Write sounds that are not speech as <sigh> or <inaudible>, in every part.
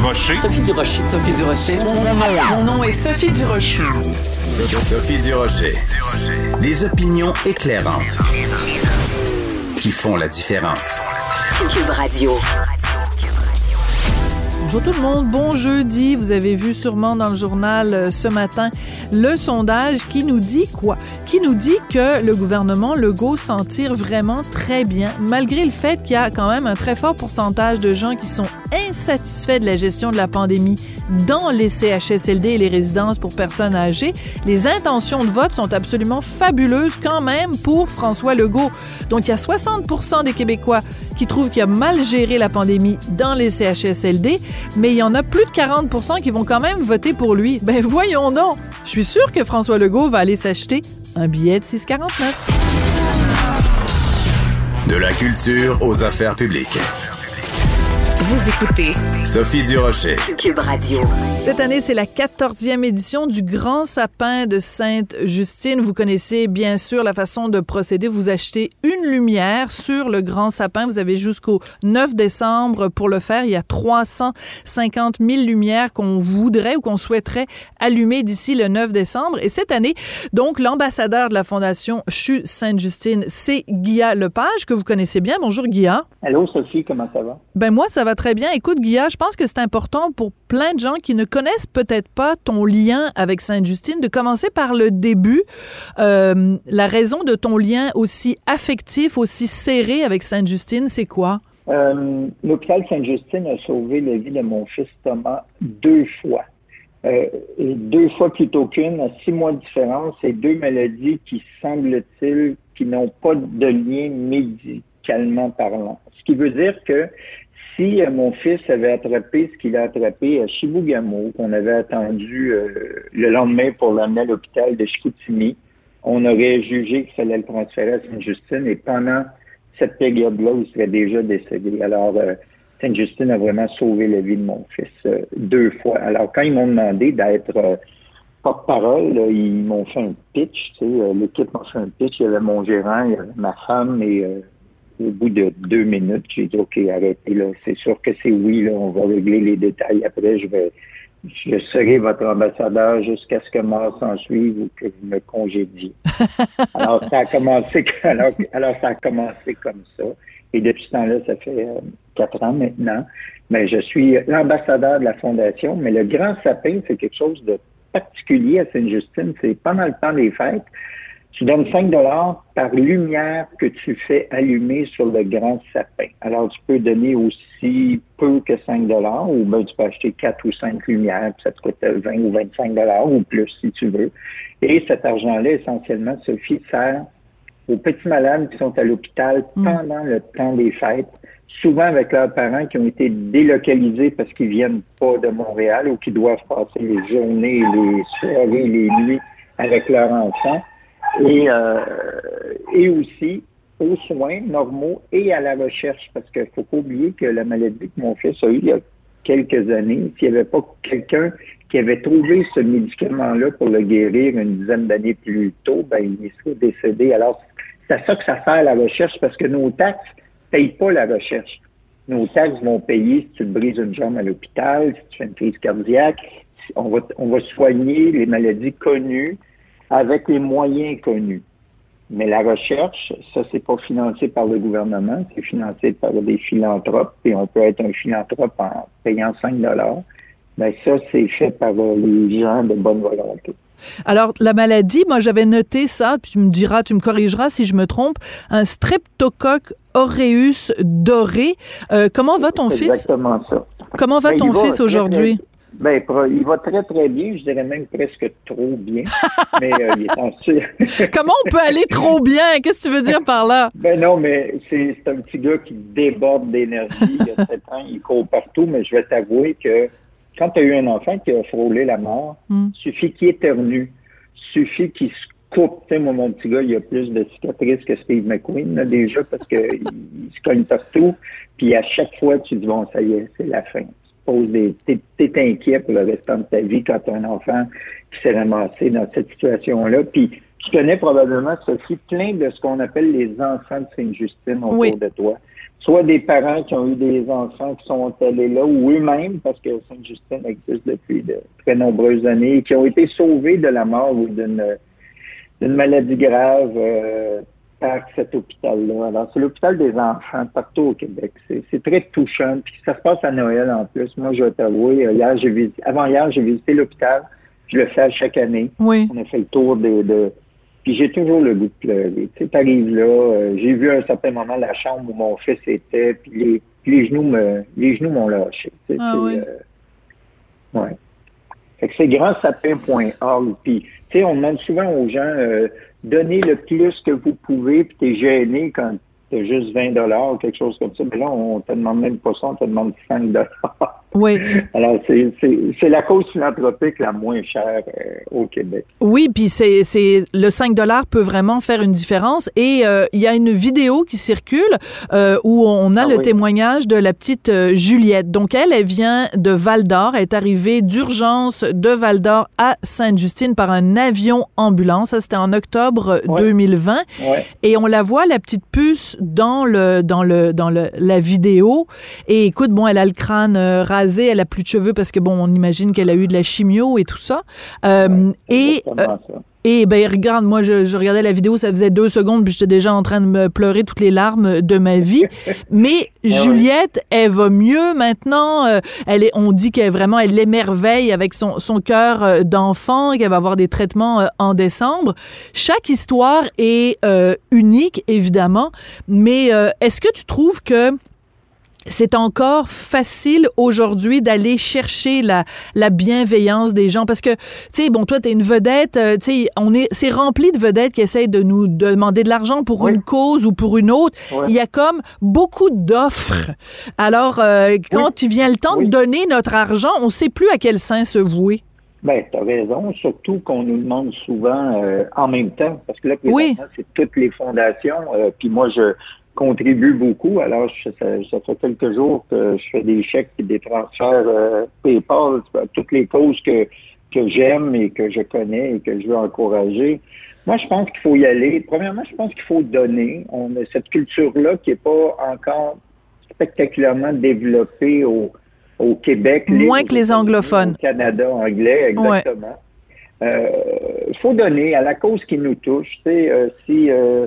Durocher. Sophie Durocher. Sophie Durocher. Mon nom, est Sophie Durocher. Sophie Durocher. Des opinions éclairantes qui font la différence. Cube Radio. Bonjour tout le monde, bon jeudi. Vous avez vu sûrement dans le journal euh, ce matin le sondage qui nous dit quoi? Qui nous dit que le gouvernement Legault s'en tire vraiment très bien, malgré le fait qu'il y a quand même un très fort pourcentage de gens qui sont insatisfaits de la gestion de la pandémie dans les CHSLD et les résidences pour personnes âgées. Les intentions de vote sont absolument fabuleuses quand même pour François Legault. Donc il y a 60% des Québécois qui trouvent qu'il a mal géré la pandémie dans les CHSLD, mais il y en a plus de 40% qui vont quand même voter pour lui. Ben voyons donc. Je suis sûr que François Legault va aller s'acheter un billet de 6,49. De la culture aux affaires publiques. Vous écoutez Sophie Durocher. Cube Radio. Cette année, c'est la 14e édition du Grand Sapin de Sainte-Justine. Vous connaissez bien sûr la façon de procéder. Vous achetez une lumière sur le Grand Sapin. Vous avez jusqu'au 9 décembre pour le faire. Il y a 350 000 lumières qu'on voudrait ou qu'on souhaiterait allumer d'ici le 9 décembre. Et cette année, donc, l'ambassadeur de la Fondation CHU Sainte-Justine, c'est Guilla Lepage, que vous connaissez bien. Bonjour, Guilla. Allô, Sophie, comment ça va? Ben moi, ça va très bien. Écoute, Guilla, je pense que c'est important pour plein de gens qui ne connaissent peut-être pas ton lien avec Sainte-Justine de commencer par le début. Euh, la raison de ton lien aussi affectif, aussi serré avec Sainte-Justine, c'est quoi? Euh, L'hôpital Sainte-Justine a sauvé la vie de mon fils Thomas deux fois. Euh, deux fois plutôt qu'une, à six mois de différence, et deux maladies qui, semble-t-il, qui n'ont pas de lien médicalement parlant. Ce qui veut dire que si euh, mon fils avait attrapé ce qu'il a attrapé à Chibougamau, qu'on avait attendu euh, le lendemain pour l'amener à l'hôpital de Chicoutimi, on aurait jugé qu'il fallait le transférer à Sainte-Justine et pendant cette période-là, il serait déjà décédé. Alors, euh, Sainte-Justine a vraiment sauvé la vie de mon fils deux fois. Alors, quand ils m'ont demandé d'être porte-parole, ils m'ont fait un pitch, l'équipe m'a fait un pitch, il y avait mon gérant, il y avait ma femme et au bout de deux minutes, j'ai dit OK, arrêtez là. C'est sûr que c'est oui, là, on va régler les détails. Après, je vais je serai votre ambassadeur jusqu'à ce que mort s'en suive ou que vous me congédiez. <laughs> alors, ça a commencé, <laughs> alors, alors, ça a commencé comme ça. Et depuis ce temps-là, ça fait euh, quatre ans maintenant. Mais je suis l'ambassadeur de la Fondation. Mais le grand sapin, c'est quelque chose de particulier à Sainte-Justine. C'est pendant le temps des fêtes. Tu donnes 5 dollars par lumière que tu fais allumer sur le grand sapin. Alors, tu peux donner aussi peu que 5 dollars ou ben, tu peux acheter 4 ou 5 lumières, puis ça te coûte 20 ou 25 dollars ou plus si tu veux. Et cet argent-là, essentiellement, Sophie, sert aux petits malades qui sont à l'hôpital mm. pendant le temps des fêtes, souvent avec leurs parents qui ont été délocalisés parce qu'ils viennent pas de Montréal ou qui doivent passer les journées, les soirées, les nuits avec leurs enfants et, euh, et aussi aux soins normaux et à la recherche, parce qu'il ne faut pas oublier que la maladie que mon fils a eu il y a quelques années, s'il n'y avait pas quelqu'un qui avait trouvé ce médicament-là pour le guérir une dizaine d'années plus tôt, ben, il serait décédé. Alors, c'est à ça que ça sert la recherche, parce que nos taxes ne payent pas la recherche. Nos taxes vont payer si tu te brises une jambe à l'hôpital, si tu fais une crise cardiaque. On va, on va soigner les maladies connues avec les moyens connus. Mais la recherche, ça, c'est pas financé par le gouvernement, c'est financé par des philanthropes, et on peut être un philanthrope en payant 5 dollars. Mais ça, c'est fait par les gens de bonne volonté. Alors, la maladie, moi, j'avais noté ça, puis tu me diras, tu me corrigeras si je me trompe, un streptocoque aureus doré. Euh, comment va ton fils? Exactement ça. Comment va ben, ton fils aujourd'hui? Ben, il va très, très bien. Je dirais même presque trop bien. <laughs> mais euh, il est en <laughs> Comment on peut aller trop bien? Qu'est-ce que tu veux dire par là? Ben non, mais c'est un petit gars qui déborde d'énergie. Il a <laughs> 7 ans, il court partout, mais je vais t'avouer que quand tu as eu un enfant qui a frôlé la mort, hmm. suffit qu'il éternue, suffit qu'il se coupe. Tu sais, moi, mon petit gars, il a plus de cicatrices que Steve McQueen, là, déjà, parce qu'il se cogne partout. Puis à chaque fois, tu dis, bon, ça y est, c'est la fin des. T'es inquiet pour le restant de ta vie quand tu as un enfant qui s'est ramassé dans cette situation-là. Puis tu connais probablement, Sophie, plein de ce qu'on appelle les enfants de Sainte-Justine autour de toi. soit des parents qui ont eu des enfants qui sont allés là, ou eux-mêmes, parce que Sainte-Justine existe depuis de très nombreuses années, et qui ont été sauvés de la mort ou d'une d'une maladie grave euh, par cet hôpital-là. Alors, c'est l'hôpital des enfants partout au Québec. C'est très touchant. Puis ça se passe à Noël en plus. Moi, je vais t'avouer, euh, hier, j'ai visité, avant hier, j'ai visité l'hôpital. Je le fais chaque année. Oui. On a fait le tour des, de, puis j'ai toujours le goût de pleurer. Tu sais, t'arrives là, euh, j'ai vu à un certain moment la chambre où mon fils était, puis les, les genoux me, les genoux m'ont lâché. Tu sais, Ah oui. euh, ouais. Fait que c'est grandsapin.org. Puis, tu sais, on demande souvent aux gens, euh, donnez le plus que vous pouvez, puis t'es gêné quand t'as juste 20 dollars ou quelque chose comme ça. Mais là, on te demande même pas ça, on te demande 5 dollars. Oui. <laughs> Alors, c'est, c'est, c'est la cause philanthropique la moins chère euh, au Québec. Oui, puis c'est c'est le 5 dollars peut vraiment faire une différence et euh, il y a une vidéo qui circule euh, où on a Ah le oui. témoignage de la petite euh, Juliette. Donc elle elle vient de Val-d'Or, elle est arrivée d'urgence de Val-d'Or à Sainte-Justine par un avion ambulance, ça c'était en octobre Ouais. 2020 Ouais. et on la voit la petite puce dans le dans le dans le, la vidéo et écoute bon elle a le crâne elle a plus de cheveux parce que bon on imagine qu'elle a eu de la chimio et tout ça Euh, et euh, ça. et ben regarde, moi je, je regardais la vidéo, ça faisait deux secondes, puis j'étais déjà en train de me pleurer toutes les larmes de ma vie. <laughs> Mais Juliette, elle va mieux maintenant. euh, elle est, on dit qu'elle vraiment, elle l'émerveille avec son, son cœur d'enfant, qu'elle va avoir des traitements en décembre. Chaque histoire est euh, unique, évidemment. Mais euh, est-ce que tu trouves que c'est encore facile aujourd'hui d'aller chercher la, la bienveillance des gens parce que tu sais bon toi t'es une vedette euh, tu sais on est c'est rempli de vedettes qui essayent de nous demander de l'argent pour Oui. une cause ou pour une autre. Il y a comme beaucoup d'offres. Alors euh, quand Oui. tu viens le temps de donner notre argent on sait plus à quel sein se vouer. Ben, tu as raison, surtout qu'on nous demande souvent euh, en même temps, parce que là, c'est toutes les fondations, puis moi, je contribue beaucoup, alors je- ça, ça fait quelques jours que je fais des chèques et des transferts euh, PayPal toutes les causes que, que j'aime et que je connais et que je veux encourager. Moi, je pense qu'il faut y aller. Premièrement, je pense qu'il faut donner. On a cette culture-là qui n'est pas encore spectaculairement développée au, au Québec. Moins que les anglophones. Au Canada anglais, exactement. Il faut donner à la cause qui nous touche. Tu sais, euh, si, euh,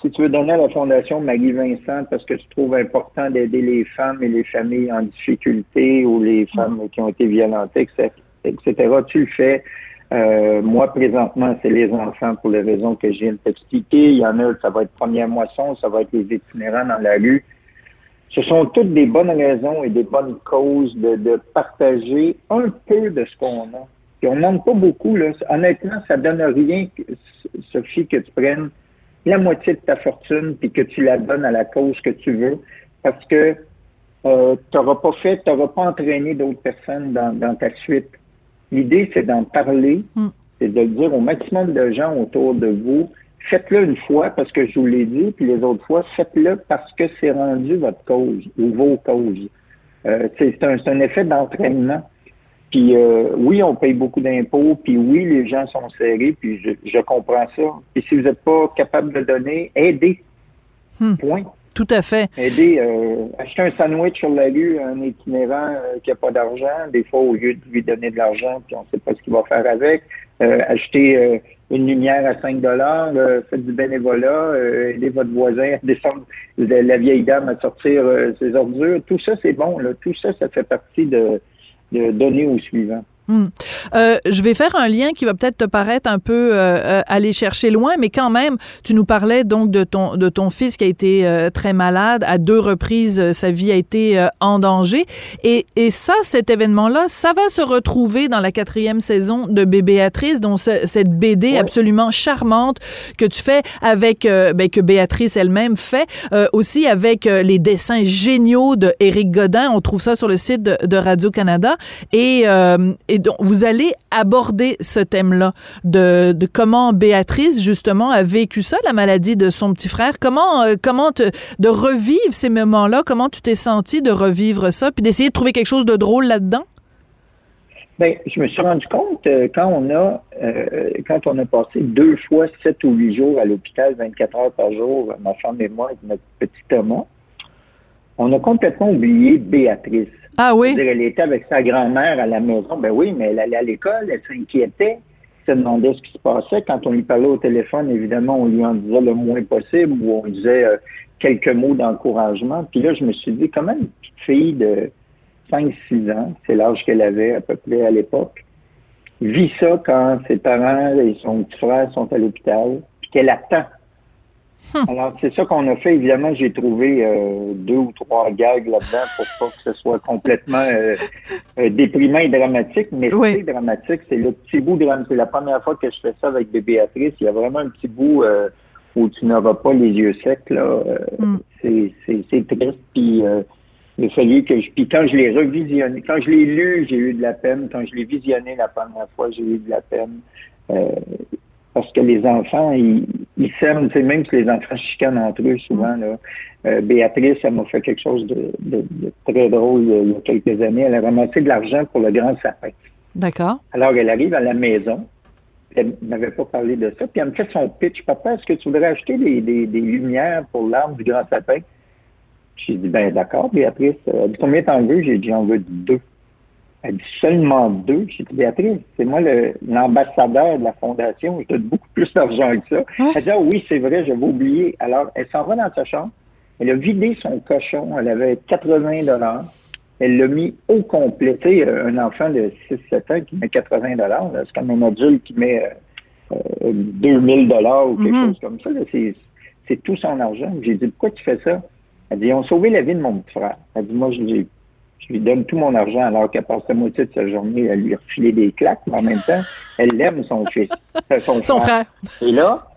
si tu veux donner à la Fondation Maggie-Vincent parce que tu trouves important d'aider les femmes et les familles en difficulté ou les femmes qui ont été violentées, etc., etc., tu le fais. Euh, moi, présentement, c'est les enfants pour les raisons que je viens de t'expliquer. Il y en a, ça va être première moisson, ça va être les itinérants dans la rue. Ce sont toutes des bonnes raisons et des bonnes causes de, de partager un peu de ce qu'on a. Puis on n'en demande pas beaucoup. Là. Honnêtement, ça donne rien, Sophie, que tu prennes la moitié de ta fortune puis que tu la donnes à la cause que tu veux parce que euh, tu n'auras pas fait, tu n'auras pas entraîné d'autres personnes dans, dans ta suite. L'idée, c'est d'en parler, Mm. c'est de dire au maximum de gens autour de vous. Faites-le une fois parce que je vous l'ai dit, puis les autres fois, faites-le parce que c'est rendu votre cause ou vos causes. Euh, c'est un, c'est un effet d'entraînement. Puis euh, oui, on paye beaucoup d'impôts, puis oui, les gens sont serrés, puis je, je comprends ça. Et si vous n'êtes pas capable de donner, aidez. Hmm. Point. tout à fait Aider, euh, acheter un sandwich sur la rue à un itinérant euh, qui n'a pas d'argent, des fois, au lieu de lui donner de l'argent, puis on ne sait pas ce qu'il va faire avec. Euh, acheter euh, une lumière à 5 dollars, euh, faites du bénévolat, euh, aidez votre voisin à descendre la, la vieille dame à sortir euh, ses ordures. Tout ça, c'est bon. Là. Tout ça, ça fait partie de, de donner au suivant. Hmm. Euh, je vais faire un lien qui va peut-être te paraître un peu euh, euh, aller chercher loin, mais quand même, tu nous parlais donc de ton de ton fils qui a été euh, très malade à deux reprises, euh, sa vie a été euh, en danger, et et ça, cet événement-là, ça va se retrouver dans la quatrième saison de Béatrice, dont ce- cette BD Ouais. absolument charmante que tu fais avec ben, que Béatrice elle-même fait, euh, aussi avec les dessins géniaux de Éric Godin. On trouve ça sur le site de, de Radio Canada et euh, donc vous allez aborder ce thème-là de, comment Béatrice justement a vécu ça, la maladie de son petit frère. Comment euh, comment te, de revivre ces moments-là? Comment tu t'es senti de revivre ça, puis d'essayer de trouver quelque chose de drôle là-dedans? Ben, je me suis rendu compte euh, quand on a euh, quand on a passé deux fois sept ou huit jours à l'hôpital, 24 heures par jour, ma femme et moi, avec notre petit Thomas, on a complètement oublié Béatrice. Ah oui? Elle était avec sa grand-mère à la maison. Ben oui, mais elle allait à l'école, elle s'inquiétait, se demandait ce qui se passait. Quand on lui parlait au téléphone, évidemment, on lui en disait le moins possible ou on disait euh, quelques mots d'encouragement. Puis là, je me suis dit, comment une petite fille de 5-6 ans, c'est l'âge qu'elle avait à peu près à l'époque, vit ça quand ses parents et son petit frère sont à l'hôpital, puis qu'elle attend. Alors, c'est ça qu'on a fait. Évidemment, j'ai trouvé euh, deux ou trois gags là-dedans pour pas que ce soit complètement euh, euh, déprimant et dramatique. Mais Oui. c'est dramatique, c'est le petit bout dramatique. C'est la première fois que je fais ça avec des Béatrice. Il y a vraiment un petit bout où tu n'auras pas les yeux secs. là. Euh, Mm. c'est, c'est, c'est triste. Puis, il fallu que je... Puis quand je l'ai revisionné, quand je l'ai lu, j'ai eu de la peine. Quand je l'ai visionné la première fois, j'ai eu de la peine. Euh, parce que les enfants, ils, ils s'aiment, même si les enfants chicanent entre eux souvent. Là. Euh, Béatrice, elle m'a fait quelque chose de, de- de très drôle il y, a, il y a quelques années. Elle a ramassé de l'argent pour le grand sapin. D'accord. Alors, elle arrive à la maison. Elle m'avait pas parlé de ça. Puis elle me fait son pitch. Papa, est-ce que tu voudrais acheter des, des, des lumières pour l'arbre du grand sapin? J'ai dit, ben d'accord, Béatrice. Elle dit, combien t'en veux? J'ai dit, j'en veux deux. Elle dit, seulement deux? J'ai dit, Béatrice, c'est moi l'ambassadeur de la fondation. Je donne beaucoup plus d'argent que ça. Ouais. Elle dit, ah oui, c'est vrai, j'avais oublié. Alors, elle s'en va dans sa chambre. Elle a vidé son cochon. Elle avait 80 dollars. Elle l'a mis au complet. Tu sais, un enfant de 6-7 ans qui met 80 dollars, c'est comme un adulte qui met euh, euh, 2000 dollars ou quelque Mhm. chose comme ça. C'est, tout son argent. J'ai dit, pourquoi tu fais ça? Elle dit, ils ont sauvé la vie de mon petit frère. Elle dit, moi, je lui, je lui donne tout mon argent alors qu'elle passe la moitié de sa journée à lui refiler des claques, mais en même temps, elle aime son fils, euh, son, Son frère. et là,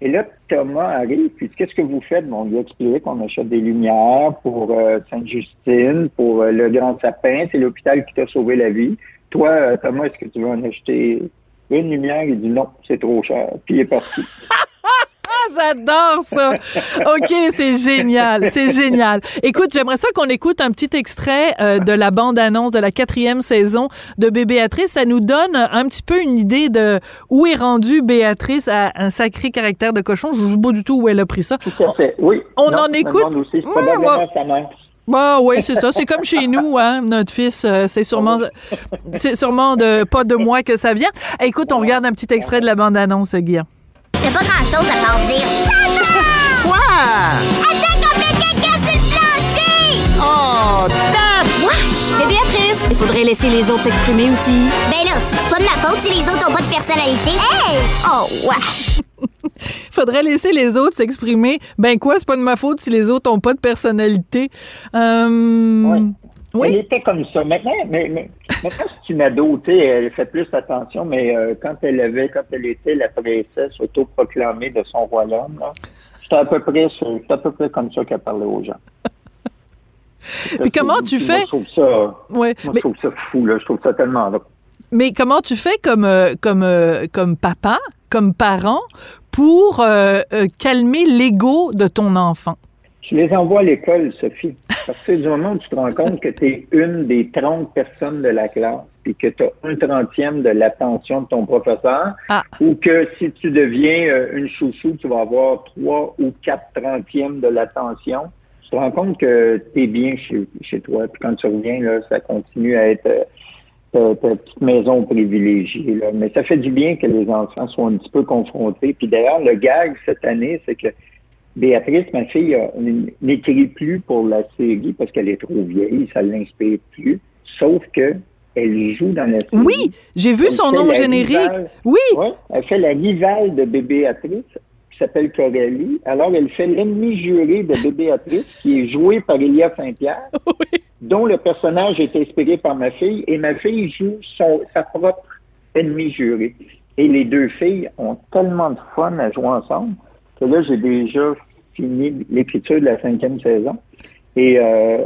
et là, Thomas arrive, puis qu'est-ce que vous faites? Bon, on lui a expliqué qu'on achète des lumières pour euh, Sainte-Justine, pour euh, le Grand Sapin, c'est l'hôpital qui t'a sauvé la vie. Toi, euh, Thomas, est-ce que tu veux en acheter une lumière? Il dit non, c'est trop cher. Puis il est parti. <laughs> J'adore ça. OK, c'est génial. C'est génial. Écoute, j'aimerais ça qu'on écoute un petit extrait euh, de la bande-annonce de la quatrième saison de Bébé Béatrice. Ça nous donne un petit peu une idée de où est rendue Béatrice à un sacré caractère de cochon. Je ne sais pas du tout où elle a pris ça. Tout à fait. Oui. On Non, en écoute? Aussi. Bah oui, c'est ça. C'est comme chez nous, hein. Notre fils, euh, c'est sûrement, c'est sûrement de pas de moi que ça vient. Écoute, on regarde un petit extrait de la bande-annonce, Guy. C'est pas grand chose à part dire Tata! Quoi? Attends qu'on fait caca sur le plancher! Oh, tape! Wesh! Mais Béatrice, il faudrait laisser les autres s'exprimer aussi. Ben là, c'est pas de ma faute si les autres ont pas de personnalité. Hey! Oh, wesh! <laughs> Faudrait laisser les autres s'exprimer. Ben quoi, c'est pas de ma faute si les autres ont pas de personnalité. Euh, Ouais. Oui. Elle était comme ça. Maintenant, mais, mais- maintenant c'est une ado, tu sais, elle fait plus attention, mais euh, quand elle avait, quand elle était la princesse autoproclamée de son royaume, c'était à peu près, à peu près comme ça qu'elle parlait aux gens. <laughs> Puis comment tu Moi, fais? Je trouve ça, Ouais. moi, Mais, je trouve ça fou, là. Je trouve ça tellement mais comment tu fais comme euh, comme euh, comme papa, comme parent, pour euh, calmer l'ego de ton enfant? Tu les envoies à l'école, Sophie. Parce que du moment où tu te rends compte que tu es une des 30 personnes de la classe, puis que tu as un trentième de l'attention de ton professeur, Ah. ou que si tu deviens euh, une chouchou, tu vas avoir trois ou quatre trentièmes de l'attention, tu te rends compte que tu es bien chez, chez toi. Puis quand tu reviens, là, ça continue à être euh, ta, ta petite maison privilégiée. Là. Mais ça fait du bien que les enfants soient un petit peu confrontés. Puis d'ailleurs, le gag cette année, c'est que Béatrice, ma fille, n'écrit plus pour la série parce qu'elle est trop vieille, ça ne l'inspire plus. Sauf que elle joue dans la série. Oui, j'ai vu Elle son nom générique. rivale. Oui. Ouais, elle fait la rivale de Bébé Béatrice, qui s'appelle Coralie. Alors, elle fait l'ennemi juré de Bébé Béatrice, qui est joué par Elia Saint-Pierre, <laughs> dont le personnage est inspiré par ma fille, et ma fille joue son, sa propre ennemi juré. Et les deux filles ont tellement de fun à jouer ensemble que là, j'ai déjà fini l'écriture de la cinquième saison. Et euh,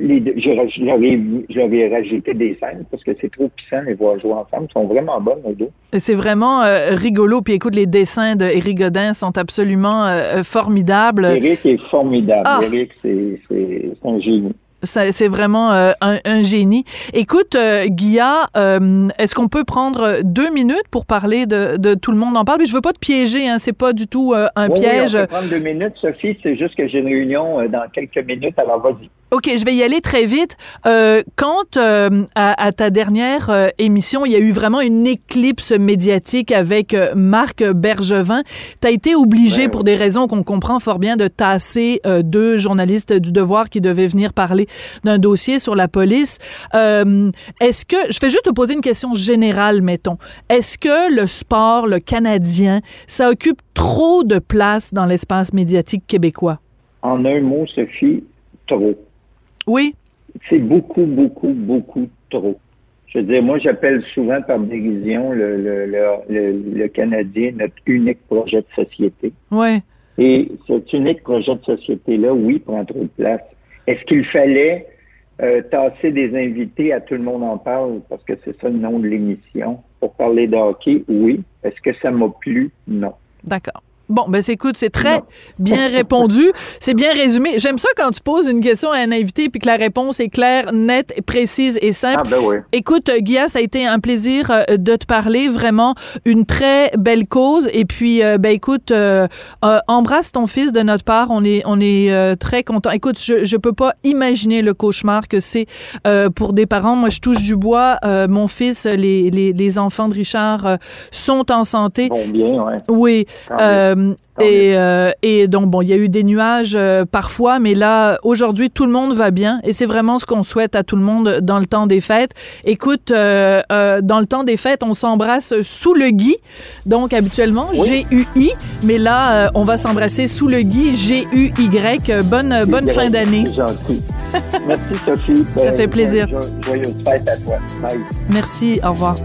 les deux- ai rajouté des scènes parce que c'est trop puissant les voir jouer ensemble. Ils sont vraiment bonnes, les deux. C'est vraiment euh, rigolo. Puis écoute, les dessins de Éric Godin sont absolument euh, formidables. Eric est formidable. Ah. C'est un génie. C'est vraiment euh, un, génie. Écoute, euh, Guilla, euh, est-ce qu'on peut prendre deux minutes pour parler de, de, Tout le monde en parle? Mais je veux pas te piéger, hein, c'est pas du tout un piège. Oui, on peut prendre deux minutes, Sophie. C'est juste que j'ai une réunion dans quelques minutes, alors vas-y. OK, je vais y aller très vite. Euh, quand euh, à, ta dernière euh, émission, il y a eu vraiment une éclipse médiatique avec Marc Bergevin, tu as été obligé, pour des raisons qu'on comprend fort bien, de tasser deux journalistes du Devoir qui devaient venir parler d'un dossier sur la police. Est-ce que, je vais juste te poser une question générale, mettons. Est-ce que le sport, le Canadien, ça occupe trop de place dans l'espace médiatique québécois? En un mot, Sophie, trop. Oui. C'est beaucoup, beaucoup, beaucoup trop. Je veux dire, moi, j'appelle souvent par dérision le, le, le, le, Canadien notre unique projet de société. Oui. Et cet unique projet de société-là, oui, prend trop de place. Est-ce qu'il fallait euh, tasser des invités à Tout le monde en parle, parce que c'est ça le nom de l'émission, pour parler de hockey? Oui. Est-ce que ça m'a plu? Non. D'accord. Bon, ben écoute, c'est très bien <laughs> répondu. C'est bien résumé. J'aime ça quand tu poses une question à un invité puis que la réponse est claire, nette, précise et simple. Ah ben oui. Écoute, Guilla, ça a été un plaisir euh, de te parler. Vraiment une très belle cause. Et puis, euh, ben écoute, euh, embrasse ton fils de notre part. On est, on est très content. Écoute, je, je peux pas imaginer le cauchemar que c'est pour des parents. Moi, je touche du bois. mon fils, les, les, les enfants de Richard sont en santé. Bon, bien, ouais. Oui. Euh, et, euh, et, donc, bon, il y a eu des nuages euh, parfois, mais là, aujourd'hui, tout le monde va bien et c'est vraiment ce qu'on souhaite à tout le monde dans le temps des fêtes. Écoute, dans le temps des fêtes, on s'embrasse sous le gui. Donc, habituellement, G-U-I, mais là, on va s'embrasser sous le gui, G-U-Y. Bonne, bonne fin d'année. gentil. Merci, Sophie. <laughs> Ça fait plaisir. Joyeuse fête à toi. Merci, au revoir.